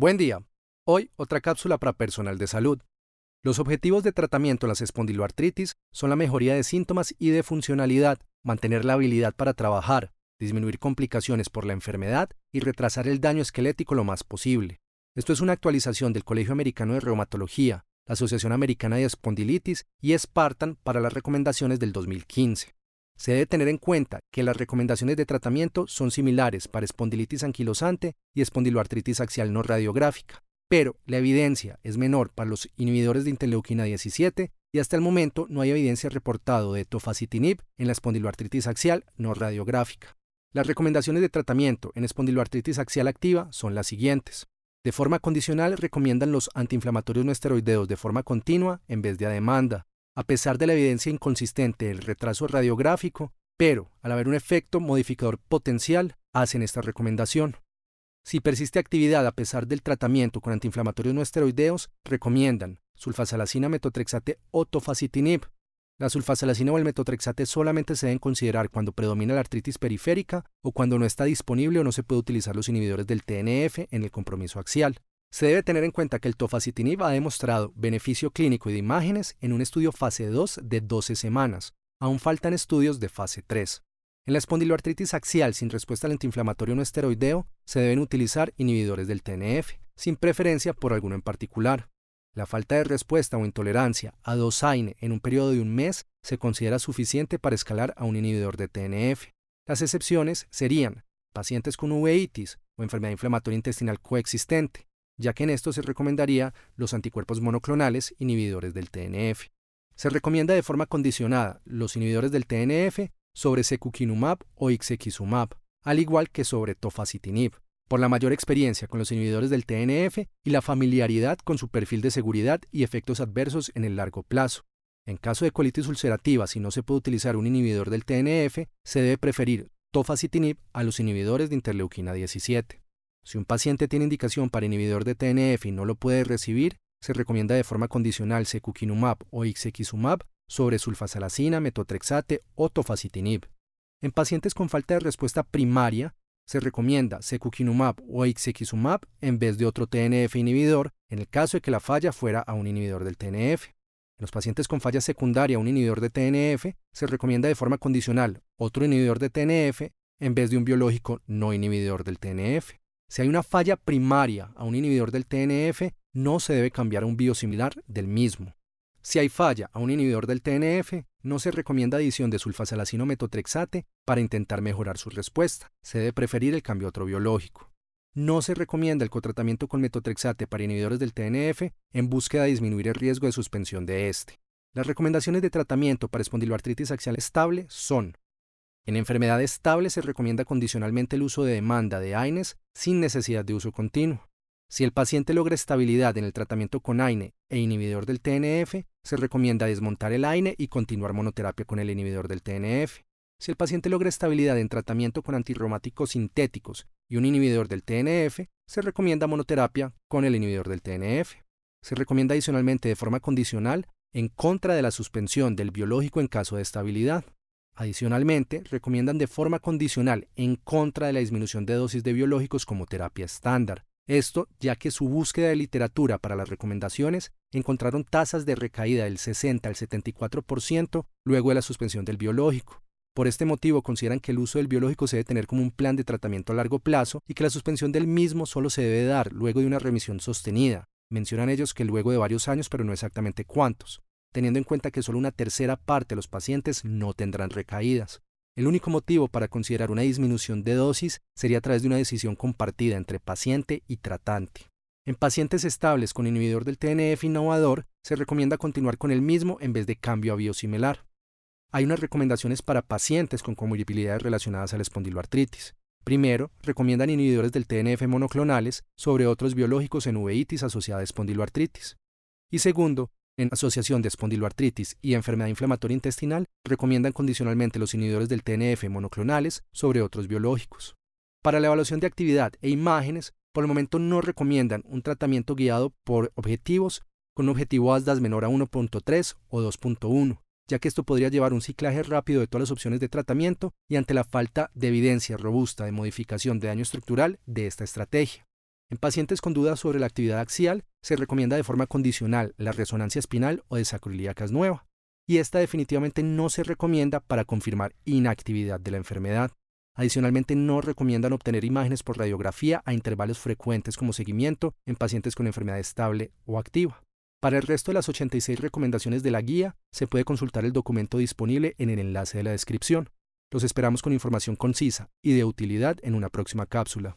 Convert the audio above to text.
Buen día. Hoy, otra cápsula para personal de salud. Los objetivos de tratamiento de las espondiloartritis son la mejoría de síntomas y de funcionalidad, mantener la habilidad para trabajar, disminuir complicaciones por la enfermedad y retrasar el daño esquelético lo más posible. Esto es una actualización del Colegio Americano de Reumatología, la Asociación Americana de Espondilitis y Spartan para las recomendaciones del 2015. Se debe tener en cuenta que las recomendaciones de tratamiento son similares para espondilitis anquilosante y espondiloartritis axial no radiográfica, pero la evidencia es menor para los inhibidores de interleuquina 17 y hasta el momento no hay evidencia reportada de tofacitinib en la espondiloartritis axial no radiográfica. Las recomendaciones de tratamiento en espondiloartritis axial activa son las siguientes. De forma condicional recomiendan los antiinflamatorios no esteroideos de forma continua en vez de a demanda, a pesar de la evidencia inconsistente del retraso radiográfico, pero al haber un efecto modificador potencial, hacen esta recomendación. Si persiste actividad a pesar del tratamiento con antiinflamatorios no esteroideos, recomiendan sulfasalacina, metotrexate o tofacitinib. La sulfasalacina o el metotrexate solamente se deben considerar cuando predomina la artritis periférica o cuando no está disponible o no se puede utilizar los inhibidores del TNF en el compromiso axial. Se debe tener en cuenta que el tofacitinib ha demostrado beneficio clínico y de imágenes en un estudio fase 2 de 12 semanas. Aún faltan estudios de fase 3. En la espondiloartritis axial sin respuesta al antiinflamatorio no esteroideo, se deben utilizar inhibidores del TNF, sin preferencia por alguno en particular. La falta de respuesta o intolerancia a dosaine en un periodo de un mes se considera suficiente para escalar a un inhibidor de TNF. Las excepciones serían pacientes con uveitis o enfermedad inflamatoria intestinal coexistente, ya que en esto se recomendaría los anticuerpos monoclonales inhibidores del TNF. Se recomienda de forma condicionada los inhibidores del TNF sobre secukinumab o ixekizumab, al igual que sobre tofacitinib, por la mayor experiencia con los inhibidores del TNF y la familiaridad con su perfil de seguridad y efectos adversos en el largo plazo. En caso de colitis ulcerativa, si no se puede utilizar un inhibidor del TNF, se debe preferir tofacitinib a los inhibidores de interleuquina 17. Si un paciente tiene indicación para inhibidor de TNF y no lo puede recibir, se recomienda de forma condicional secukinumab o ixekizumab sobre sulfasalacina, metotrexate o tofacitinib. En pacientes con falta de respuesta primaria, se recomienda secukinumab o ixekizumab en vez de otro TNF inhibidor en el caso de que la falla fuera a un inhibidor del TNF. En los pacientes con falla secundaria a un inhibidor de TNF, se recomienda de forma condicional otro inhibidor de TNF en vez de un biológico no inhibidor del TNF. Si hay una falla primaria a un inhibidor del TNF, no se debe cambiar a un biosimilar del mismo. Si hay falla a un inhibidor del TNF, no se recomienda adición de sulfasalacino metotrexate para intentar mejorar su respuesta. Se debe preferir el cambio a otro biológico. No se recomienda el cotratamiento con metotrexate para inhibidores del TNF en búsqueda de disminuir el riesgo de suspensión de este. Las recomendaciones de tratamiento para espondiloartritis axial estable son en enfermedad estable se recomienda condicionalmente el uso de demanda de AINES sin necesidad de uso continuo. Si el paciente logra estabilidad en el tratamiento con AINE e inhibidor del TNF, se recomienda desmontar el AINE y continuar monoterapia con el inhibidor del TNF. Si el paciente logra estabilidad en tratamiento con antirreumáticos sintéticos y un inhibidor del TNF, se recomienda monoterapia con el inhibidor del TNF. Se recomienda adicionalmente de forma condicional en contra de la suspensión del biológico en caso de estabilidad. Adicionalmente, recomiendan de forma condicional en contra de la disminución de dosis de biológicos como terapia estándar, esto ya que su búsqueda de literatura para las recomendaciones encontraron tasas de recaída del 60 al 74% luego de la suspensión del biológico. Por este motivo consideran que el uso del biológico se debe tener como un plan de tratamiento a largo plazo y que la suspensión del mismo solo se debe dar luego de una remisión sostenida. Mencionan ellos que luego de varios años, pero no exactamente cuántos, teniendo en cuenta que solo una tercera parte de los pacientes no tendrán recaídas. El único motivo para considerar una disminución de dosis sería a través de una decisión compartida entre paciente y tratante. En pacientes estables con inhibidor del TNF innovador, se recomienda continuar con el mismo en vez de cambio a biosimilar. Hay unas recomendaciones para pacientes con comorbilidades relacionadas a la espondiloartritis. Primero, recomiendan inhibidores del TNF monoclonales sobre otros biológicos en uveitis asociada a espondiloartritis. Y segundo, en asociación de espondiloartritis y enfermedad inflamatoria intestinal, recomiendan condicionalmente los inhibidores del TNF monoclonales sobre otros biológicos. Para la evaluación de actividad e imágenes, por el momento no recomiendan un tratamiento guiado por objetivos con un objetivo ASDAS menor a 1.3 o 2.1, ya que esto podría llevar un ciclaje rápido de todas las opciones de tratamiento y ante la falta de evidencia robusta de modificación de daño estructural de esta estrategia. En pacientes con dudas sobre la actividad axial, se recomienda de forma condicional la resonancia espinal o desacroiliacas nueva, y esta definitivamente no se recomienda para confirmar inactividad de la enfermedad. Adicionalmente, no recomiendan obtener imágenes por radiografía a intervalos frecuentes como seguimiento en pacientes con enfermedad estable o activa. Para el resto de las 86 recomendaciones de la guía, se puede consultar el documento disponible en el enlace de la descripción. Los esperamos con información concisa y de utilidad en una próxima cápsula.